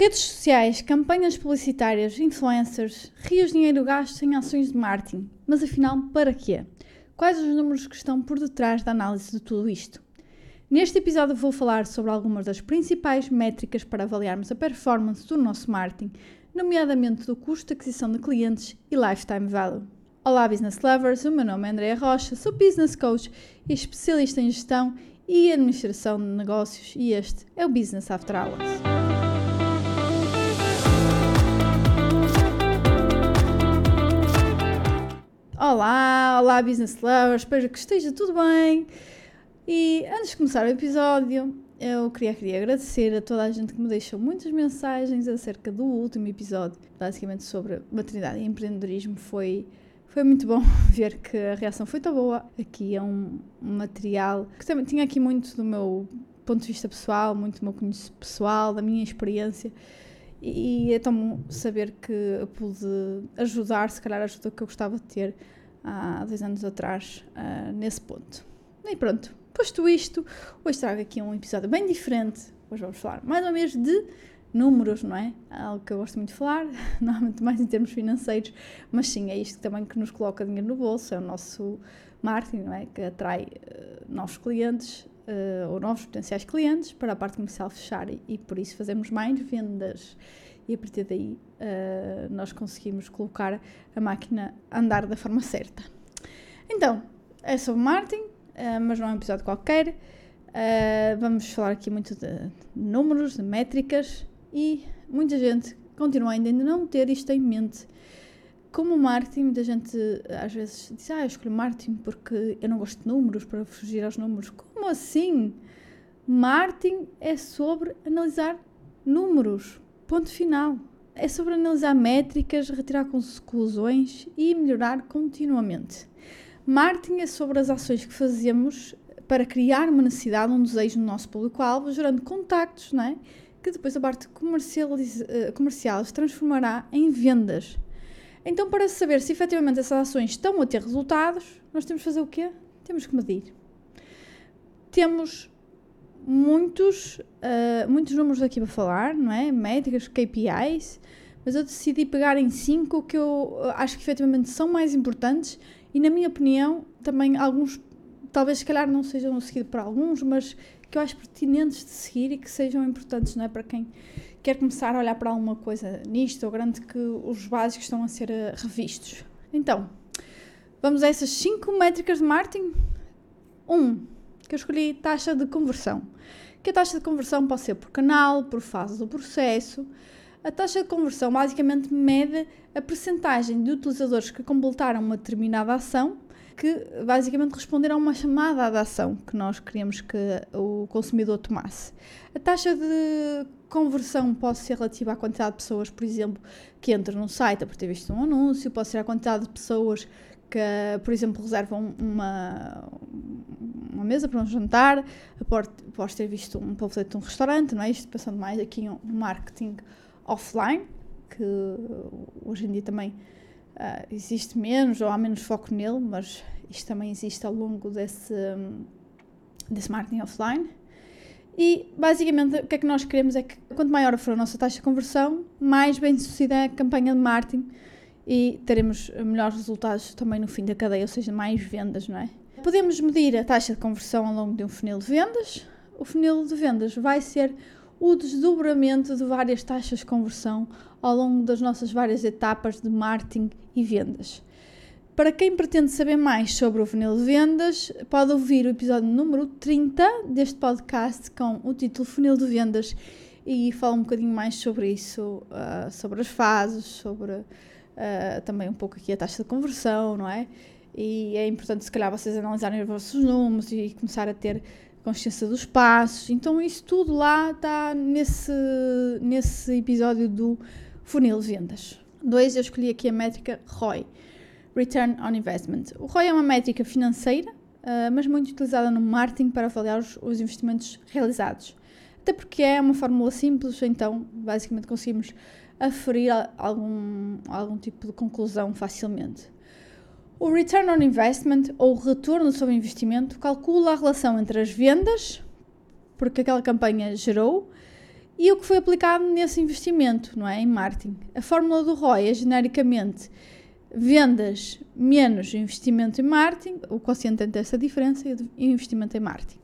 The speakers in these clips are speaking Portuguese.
Redes sociais, campanhas publicitárias, influencers, rios de dinheiro gasto em ações de marketing. Mas afinal, para quê? Quais os números que estão por detrás da análise de tudo isto? Neste episódio vou falar sobre algumas das principais métricas para avaliarmos a performance do nosso marketing, nomeadamente do custo de aquisição de clientes e lifetime value. Olá business lovers, o meu nome é Andrea Rocha, sou business coach e especialista em gestão e administração de negócios e este é o Business After Hours. Olá, olá business lovers, espero que esteja tudo bem. E antes de começar o episódio, eu queria, queria agradecer a toda a gente que me deixou muitas mensagens acerca do último episódio, basicamente sobre maternidade e empreendedorismo. Foi, foi muito bom ver que a reação foi tão boa. Aqui é um, material que também tinha aqui muito do meu ponto de vista pessoal, muito do meu conhecimento pessoal, da minha experiência. E é tão bom saber que pude ajudar, se calhar a ajuda que eu gostava de ter há dois anos atrás, uh, nesse ponto. E pronto, posto isto, hoje trago aqui um episódio bem diferente. Hoje vamos falar mais ou menos de números, não é? Algo que eu gosto muito de falar, normalmente mais em termos financeiros, mas sim, é isto também que nos coloca dinheiro no bolso, é o nosso marketing, não é? Que atrai uh, novos clientes uh, ou novos potenciais clientes para a parte comercial fechar e, e por isso fazemos mais vendas e a partir daí uh, nós conseguimos colocar a máquina a andar da forma certa. Então, é sobre marketing, uh, mas não é um episódio qualquer. Uh, vamos falar aqui muito de números, de métricas e muita gente continua ainda a não ter isto em mente. Como marketing, muita gente às vezes diz: Ah, eu escolho marketing porque eu não gosto de números, para fugir aos números. Como assim? Marketing é sobre analisar números. Ponto final. É sobre analisar métricas, retirar conclusões e melhorar continuamente. Marketing é sobre as ações que fazemos para criar uma necessidade, um desejo no nosso público-alvo, gerando contactos, não é? que depois a parte eh, comercial se transformará em vendas. Então, para saber se efetivamente essas ações estão a ter resultados, nós temos que fazer o quê? Temos que medir. Temos muitos, uh, muitos números aqui para falar, não é? Métricas, KPIs, mas eu decidi pegar em cinco que eu acho que efetivamente são mais importantes e, na minha opinião, também alguns, talvez se calhar não sejam seguidos por alguns, mas que eu acho pertinentes de seguir e que sejam importantes, não é? Para quem quer começar a olhar para alguma coisa nisto ou grande que os básicos estão a ser uh, revistos. Então, vamos a essas cinco métricas de marketing. Um, que eu escolhi taxa de conversão. Que a taxa de conversão pode ser por canal, por fase do processo. A taxa de conversão basicamente mede a percentagem de utilizadores que completaram uma determinada ação, que basicamente responderam a uma chamada de ação que nós queríamos que o consumidor tomasse. A taxa de conversão pode ser relativa à quantidade de pessoas, por exemplo, que entram no site por ter visto um anúncio, pode ser a quantidade de pessoas que, por exemplo, reservam uma, uma mesa para um jantar, após ter visto um panfleto de um restaurante, não é? Isto pensando mais aqui no marketing offline, que hoje em dia também uh, existe menos ou há menos foco nele, mas isto também existe ao longo desse, desse marketing offline. E basicamente o que é que nós queremos é que quanto maior for a nossa taxa de conversão, mais bem sucedida é a campanha de marketing e teremos melhores resultados também no fim da cadeia, ou seja, mais vendas, não é? Podemos medir a taxa de conversão ao longo de um funil de vendas. O funil de vendas vai ser o desdobramento de várias taxas de conversão ao longo das nossas várias etapas de marketing e vendas. Para quem pretende saber mais sobre o funil de vendas, pode ouvir o episódio número 30 deste podcast com o título Funil de Vendas e fala um bocadinho mais sobre isso, uh, sobre as fases, sobre uh, também um pouco aqui a taxa de conversão, não é? E é importante, se calhar, vocês analisarem os vossos números e começar a ter consciência dos passos. Então, isso tudo lá está nesse, nesse episódio do funil de vendas. Dois, eu escolhi aqui a métrica ROI. Return on Investment. O ROI é uma métrica financeira, uh, mas muito utilizada no marketing para avaliar os, os, investimentos realizados. Até porque é uma fórmula simples, então basicamente conseguimos aferir algum, algum tipo de conclusão facilmente. O Return on Investment, ou retorno sobre investimento, calcula a relação entre as vendas, porque aquela campanha gerou, e o que foi aplicado nesse investimento, não é? Em marketing. A fórmula do ROI é genericamente vendas menos investimento em marketing, o quociente entre essa diferença e investimento em marketing.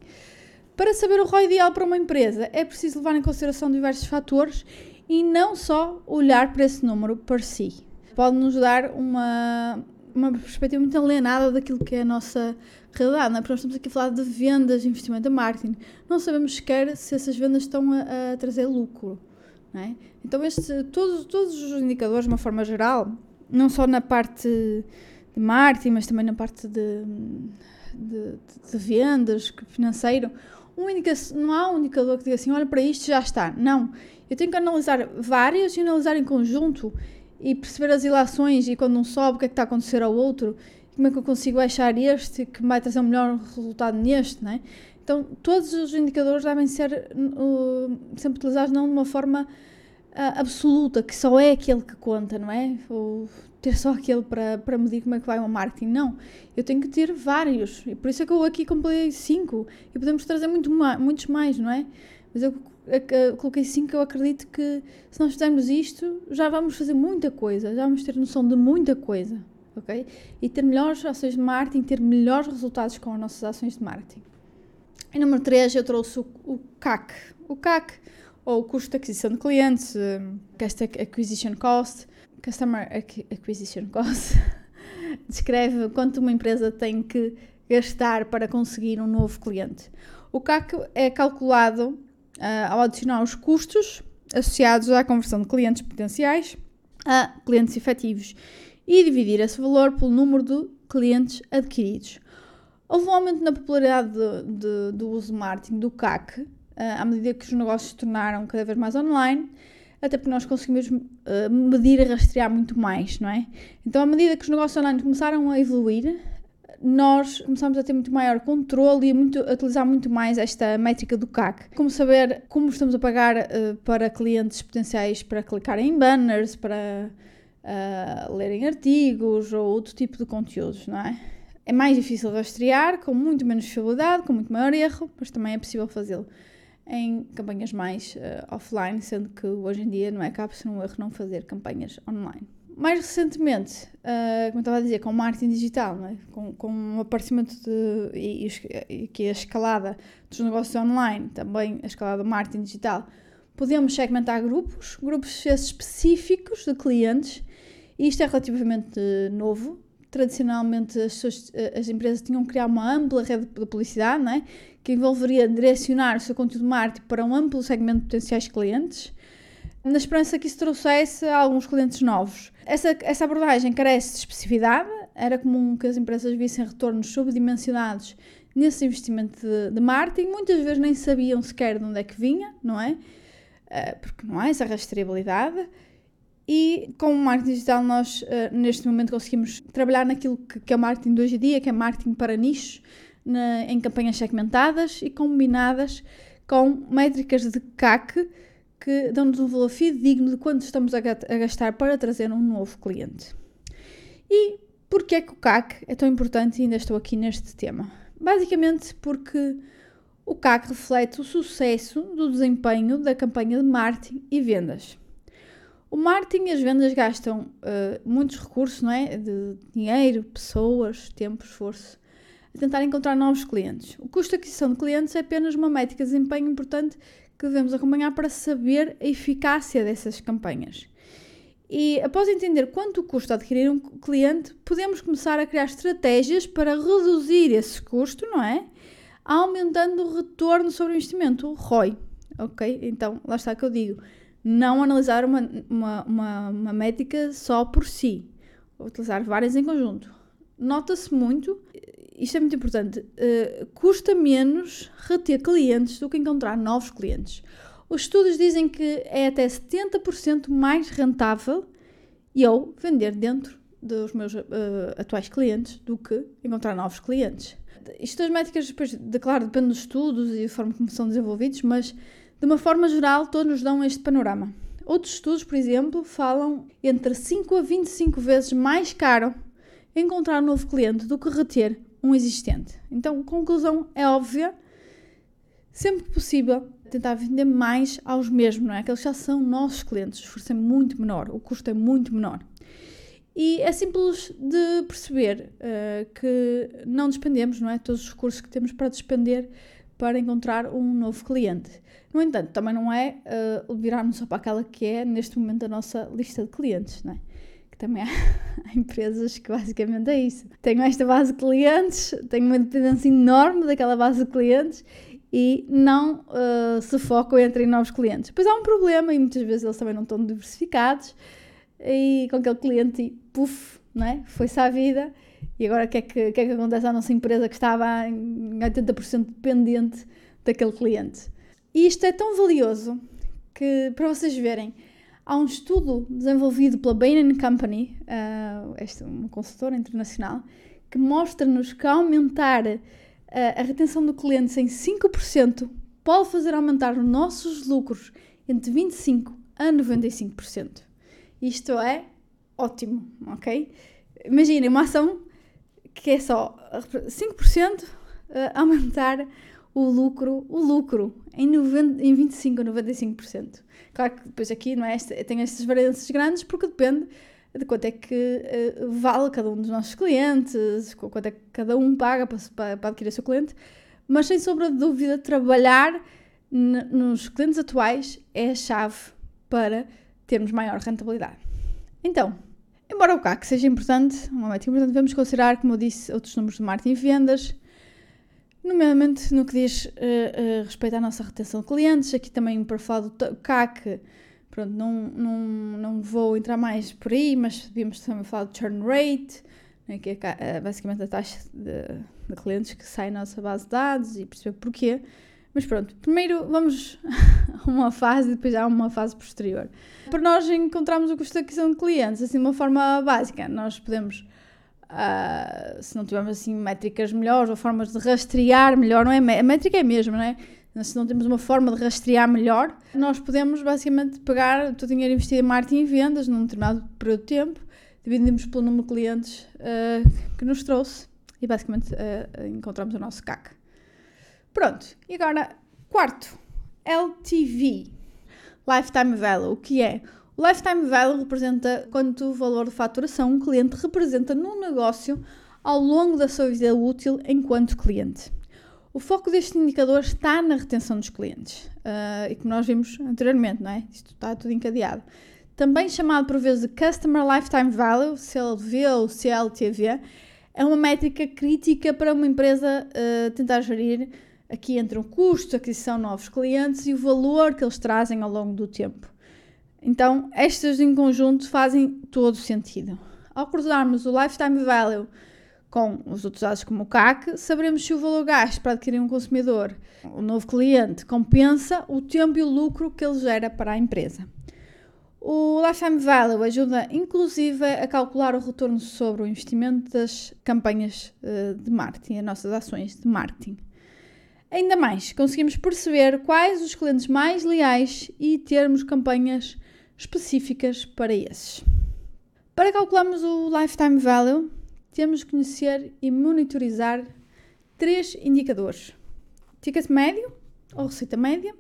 Para saber o ROI ideal para uma empresa, é preciso levar em consideração diversos fatores e não só olhar para esse número por si. Pode nos dar uma, uma perspectiva muito alienada daquilo que é a nossa realidade, não é? Porque nós estamos aqui a falar de vendas, investimento em marketing. Não sabemos sequer se essas vendas estão a, a trazer lucro, é? Então, este, todos, todos os indicadores, de uma forma geral, não só na parte de marketing, mas também na parte de, de, de vendas, financeiro, um não há um indicador que diga assim, olha para isto já está. Não. Eu tenho que analisar vários e analisar em conjunto e perceber as ilações e quando um sobe o que é que está a acontecer ao outro, como é que eu consigo achar este que vai trazer um melhor resultado neste, né? Então, todos os indicadores devem ser uh, sempre utilizados não de uma forma uh, absoluta, que só é aquele que conta, não é? Ou ter só aquele para, para medir como é que vai o marketing. Não, eu tenho que ter vários. E por isso é que eu aqui comprei cinco. E podemos trazer muito mais, muitos mais, não é? Mas eu coloquei 5, eu acredito que se nós fizermos isto, já vamos fazer muita coisa, já vamos ter noção de muita coisa, ok? E ter melhores ações de marketing, ter melhores resultados com as nossas ações de marketing. E número 3, eu trouxe o, o CAC. O CAC, ou custo de aquisição de clientes, Customer Acquisition Cost, Customer Acquisition Cost, descreve quanto uma empresa tem que gastar para conseguir um novo cliente. O CAC é calculado uh, ao adicionar os custos associados à conversão de clientes potenciais a clientes efetivos e dividir esse valor pelo número de clientes adquiridos. Houve um aumento na popularidade de, de, do uso de marketing do CAC uh, à medida que os negócios se tornaram cada vez mais online, até porque nós conseguimos uh, medir e rastrear muito mais, não é? Então, à medida que os negócios online começaram a evoluir, nós começamos a ter muito maior controle e muito, a utilizar muito mais esta métrica do CAC. Como saber como estamos a pagar uh, para clientes potenciais para clicarem em banners, para uh, lerem artigos ou outro tipo de conteúdos, não é? É mais difícil rastrear, com muito menos fiabilidade, com muito maior erro, mas também é possível fazê-lo em campanhas mais uh, offline, sendo que hoje em dia não é cabe ser um erro não fazer campanhas online. Mais recentemente, uh, como estava a dizer, com marketing digital, é? com, com o aparecimento de, e, e, que a escalada dos negócios online, também a escalada do marketing digital, podemos segmentar grupos, grupos específicos de clientes, e isto é relativamente novo. Tradicionalmente, as, suas, as empresas tinham que criar uma ampla rede de publicidade, é? que envolveria direcionar o seu conteúdo de marketing para um amplo segmento de potenciais clientes na esperança que isso trouxesse alguns clientes novos. Essa, essa abordagem carece de especificidade, era comum que as empresas vissem retornos subdimensionados nesse investimento de, de marketing, muitas vezes nem sabiam sequer de onde é que vinha, não é? Uh, porque não há essa rastreabilidade. E com o marketing digital, nós uh, neste momento conseguimos trabalhar naquilo que, que, é o marketing de hoje em dia, que é marketing para nichos, na, em campanhas segmentadas e combinadas com métricas de CAC que dão-nos um valor fidedigno de quanto estamos a gastar para trazer um novo cliente. E porquê é que o CAC é tão importante e ainda estou aqui neste tema? Basicamente porque o CAC reflete o sucesso do desempenho da campanha de marketing e vendas. O marketing e as vendas gastam uh, muitos recursos, não é? De dinheiro, pessoas, tempo, esforço, a tentar encontrar novos clientes. O custo de aquisição de clientes é apenas uma métrica de desempenho importante que devemos acompanhar para saber a eficácia dessas campanhas. E após entender quanto custa adquirir um cliente, podemos começar a criar estratégias para reduzir esse custo, não é? Aumentando o retorno sobre o investimento, o ROI. Ok? Então, lá está que eu digo: não analisar uma, uma, uma, uma métrica só por si, utilizar várias em conjunto. Nota-se muito isto é muito importante, uh, custa menos reter clientes do que encontrar novos clientes. Os estudos dizem que é até 70% mais rentável eu vender dentro dos meus uh, atuais clientes do que encontrar novos clientes. Isto das métricas, depois, de, claro, depende dos estudos e da forma como são desenvolvidos, mas de uma forma geral todos nos dão este panorama. Outros estudos, por exemplo, falam entre 5 a 25 vezes mais caro encontrar um novo cliente do que reter um existente. Então, conclusão é óbvia. sempre que possível, tentar vender mais aos mesmos, não é? Aqueles já são nossos clientes, o esforço é muito menor, o custo é muito menor. E é simples de perceber uh, que não despendemos, não é? Todos os recursos que temos para despender para encontrar um novo cliente. No entanto, também não é uh, virarmos só para aquela que é, neste momento, a nossa lista de clientes, não é? Que também há, empresas que basicamente é isso. Tenho esta base de clientes, tenho uma dependência enorme daquela base de clientes e não uh, se focam em novos clientes. Depois há um problema e muitas vezes eles também não estão diversificados e com aquele cliente, puf, é? foi-se à vida e agora o que, é que, que, é que acontece à nossa empresa que estava em 80% dependente daquele cliente? E isto é tão valioso que, para vocês verem, há um estudo desenvolvido pela Bain Company, uh, esta é uma consultora internacional, que mostra-nos que aumentar uh, a retenção do cliente em 5% pode fazer aumentar os nossos lucros entre 25% a 95%. Isto é ótimo, ok? Imaginem uma ação que é só 5% aumentar o lucro, o lucro em, 90, em 25 a 95%. Claro que depois aqui não é, tem estas variâncias grandes porque depende de quanto é que uh, vale cada um dos nossos clientes, quanto é que cada um paga para, para, adquirir o seu cliente, mas sem sombra de dúvida, trabalhar nos clientes atuais é a chave para termos maior rentabilidade. Então, embora o CAC seja importante, uma métrica importante, devemos considerar, como eu disse, outros números de marketing e vendas, nomeadamente no que diz uh, uh, respeito à nossa retenção de clientes. Aqui também para falar do CAC, pronto, não, não, não vou entrar mais por aí, mas devíamos também falar do churn rate, né, que é basicamente a taxa de, de clientes que saem na nossa base de dados e perceber porquê. Mas pronto, primeiro vamos a uma fase e depois há uma fase posterior. Para nós encontrarmos o custo de aquisição de clientes, assim, de uma forma básica, nós podemos, uh, se não tivermos assim métricas melhores ou formas de rastrear melhor, não é? A métrica é a mesma, não é? Se não temos uma forma de rastrear melhor, nós podemos basicamente pegar o dinheiro investido em marketing e vendas num determinado período de tempo, dividimos pelo número de clientes uh, que nos trouxe e basicamente uh, encontramos o nosso CAC. Pronto, e agora, quarto, LTV, Lifetime Value, o que é? O Lifetime Value representa quanto valor de faturação um cliente representa no negócio ao longo da sua vida útil enquanto cliente. O foco deste indicador está na retenção dos clientes, uh, e como nós vimos anteriormente, não é? Isto está tudo encadeado. Também chamado por vezes de Customer Lifetime Value, CLV ou CLTV, é uma métrica crítica para uma empresa uh, tentar gerir Aqui entram custos, aquisição de novos clientes e o valor que eles trazem ao longo do tempo. Então, estas em conjunto fazem todo sentido. Ao cruzarmos o lifetime value com os outros dados como o CAC, saberemos se o valor gasto para adquirir um consumidor, um novo cliente, compensa o tempo e o lucro que ele gera para a empresa. O Lifetime Value ajuda inclusive a calcular o retorno sobre o investimento das campanhas eh, de marketing, as nossas ações de marketing. Ainda mais, conseguimos perceber quais os clientes mais leais e termos campanhas específicas para esses. Para calcularmos o lifetime value, temos que conhecer e monitorizar três indicadores: ticket médio ou receita média,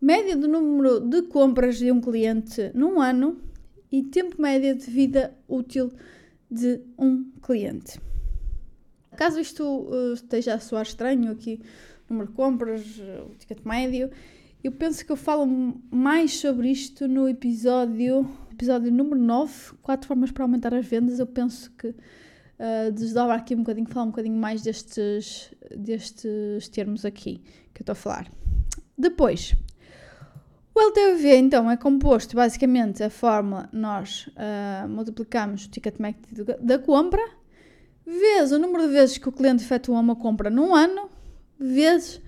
média do número de compras de um cliente num ano e tempo médio de vida útil de um cliente. Caso isto uh, esteja a soar estranho aqui, número de compras, o ticket médio, eu penso que eu falo mais sobre isto no episódio, episódio número 9, 4 formas para aumentar as vendas. Eu penso que uh, desdobra aqui um bocadinho, falar um bocadinho mais destes, destes termos aqui que eu estou a falar. Depois, o LTV então é composto basicamente a fórmula nós uh, multiplicamos o ticket médio da compra vezes o número de vezes que o cliente efetua uma compra num ano, vezes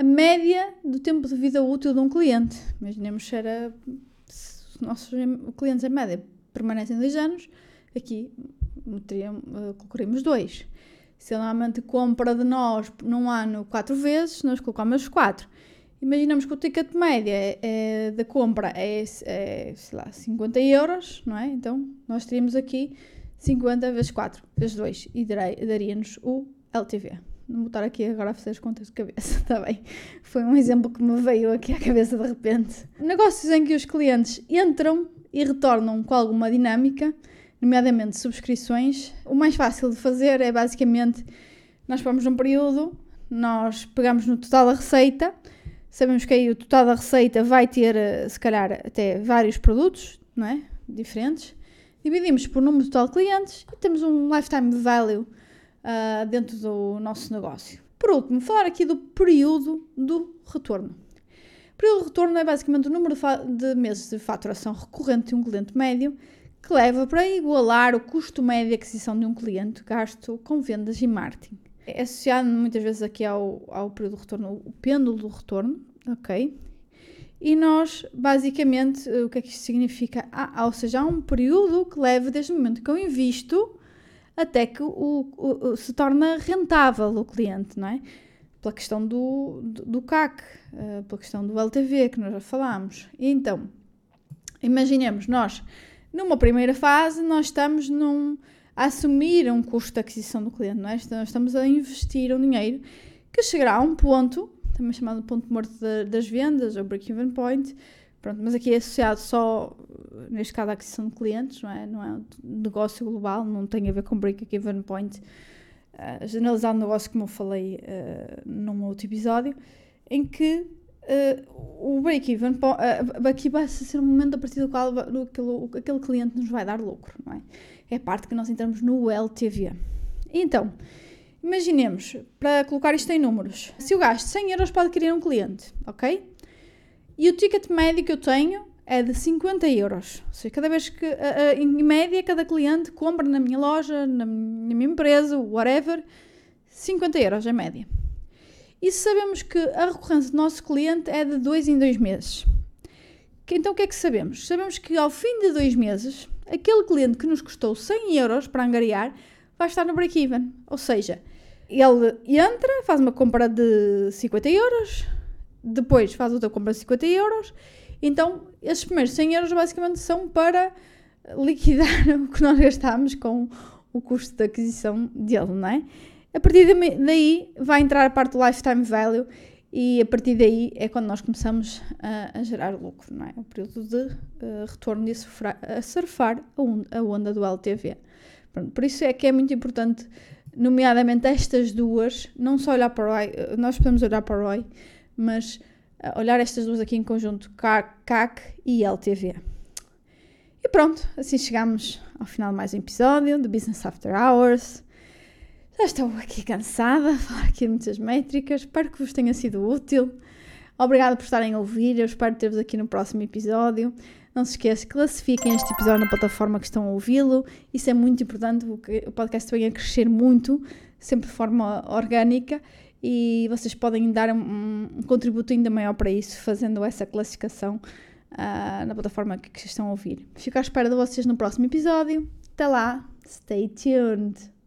a média do tempo de vida útil de um cliente. Imaginemos se era se os nossos clientes em média permanecem dois anos, aqui uh, colocaríamos dois. Se ele normalmente compra de nós num ano quatro vezes, nós colocamos quatro. Imaginamos que o ticket média é, é, da compra é, é, sei lá, 50 euros, não é? Então, nós teríamos aqui 50 vezes 4 vezes 2 e daria-nos o LTV. Não vou estar aqui agora a fazer as contas de cabeça, está bem? Foi um exemplo que me veio aqui à cabeça de repente. Negócios em que os clientes entram e retornam com alguma dinâmica, nomeadamente subscrições. O mais fácil de fazer é basicamente nós pomos um período, nós pegamos no total da receita, sabemos que aí o total da receita vai ter, eh, se calhar, até vários produtos, não é? Diferentes. Dividimos por número total de clientes e temos um lifetime value uh, dentro do nosso negócio. Por último, falar aqui do período do retorno. O período de retorno é basicamente o número de meses de faturação recorrente de um cliente médio que leva para igualar o custo médio de aquisição de um cliente gasto com vendas e marketing. É associado muitas vezes aqui ao, ao período de retorno, o pêndulo do retorno, ok? E nós, basicamente, o que é que isto significa? Ah, ou seja, há um período que leva desde o momento que eu invisto até que o, o, se torna rentável o cliente, não é? Pela questão do, do, do CAC, uh, pela questão do LTV, que nós já falámos. E então, imaginemos, nós, numa primeira fase, nós estamos num, a assumir um custo de aquisição do cliente, não é? Nós estamos a investir um dinheiro que chegará a um ponto, também chamado ponto morto de, das vendas, ou break-even point, Pronto, mas aqui é associado só, neste caso, à aquisição de clientes, não é? Não é um negócio global, não tem a ver com break-even point. Uh, generalizar o negócio, como eu falei uh, num outro episódio, em que uh, o break-even uh, aqui vai ser um momento a partir do qual aquele, aquele cliente nos vai dar lucro, não é? É a parte que nós entramos no LTV. Então, imaginemos, para colocar isto em números, se eu gasto 100 euros para adquirir um cliente, ok? E o ticket médio que eu tenho é de 50 euros. Ou seja, cada vez que, em média, cada cliente compra na minha loja, na minha empresa, whatever, 50 euros é média. E sabemos que a recorrência do nosso cliente é de 2 em 2 meses. Então o que é que sabemos? Sabemos que ao fim de 2 meses, aquele cliente que nos custou 100 euros para angariar vai estar no break-even. Ou seja, ele entra, faz uma compra de 50 euros, depois faz outra compra de 50 euros. Então, esses primeiros 100 euros basicamente são para liquidar o que nós gastamos com o custo de aquisição dele, não é? A partir daí vai entrar a parte do lifetime value e a partir daí é quando nós começamos a, a gerar lucro, não é? O período de uh, retorno surfar, a surfar a a onda do LTV. Pronto, por isso é que é muito importante, nomeadamente estas duas, não só olhar para o ROI, eh, nós podemos olhar para o ROI, mas uh, olhar estas duas aqui em conjunto, CAC e LTV. E pronto, assim chegamos ao final de mais um episódio do Business After Hours. Já estou aqui cansada, falar aqui de muitas métricas, espero que vos tenha sido útil. Obrigada por estarem a ouvir, eu espero ter-vos aqui no próximo episódio. Não se esqueçam, classifiquem este episódio na plataforma que estão a ouvi-lo. Isso é muito importante, o podcast vem a crescer muito, sempre de forma orgânica e vocês podem dar um, um contributo ainda maior para isso, fazendo essa classificação uh, na plataforma que, que estão a ouvir. Fico à espera de vocês no próximo episódio. Até lá, stay tuned!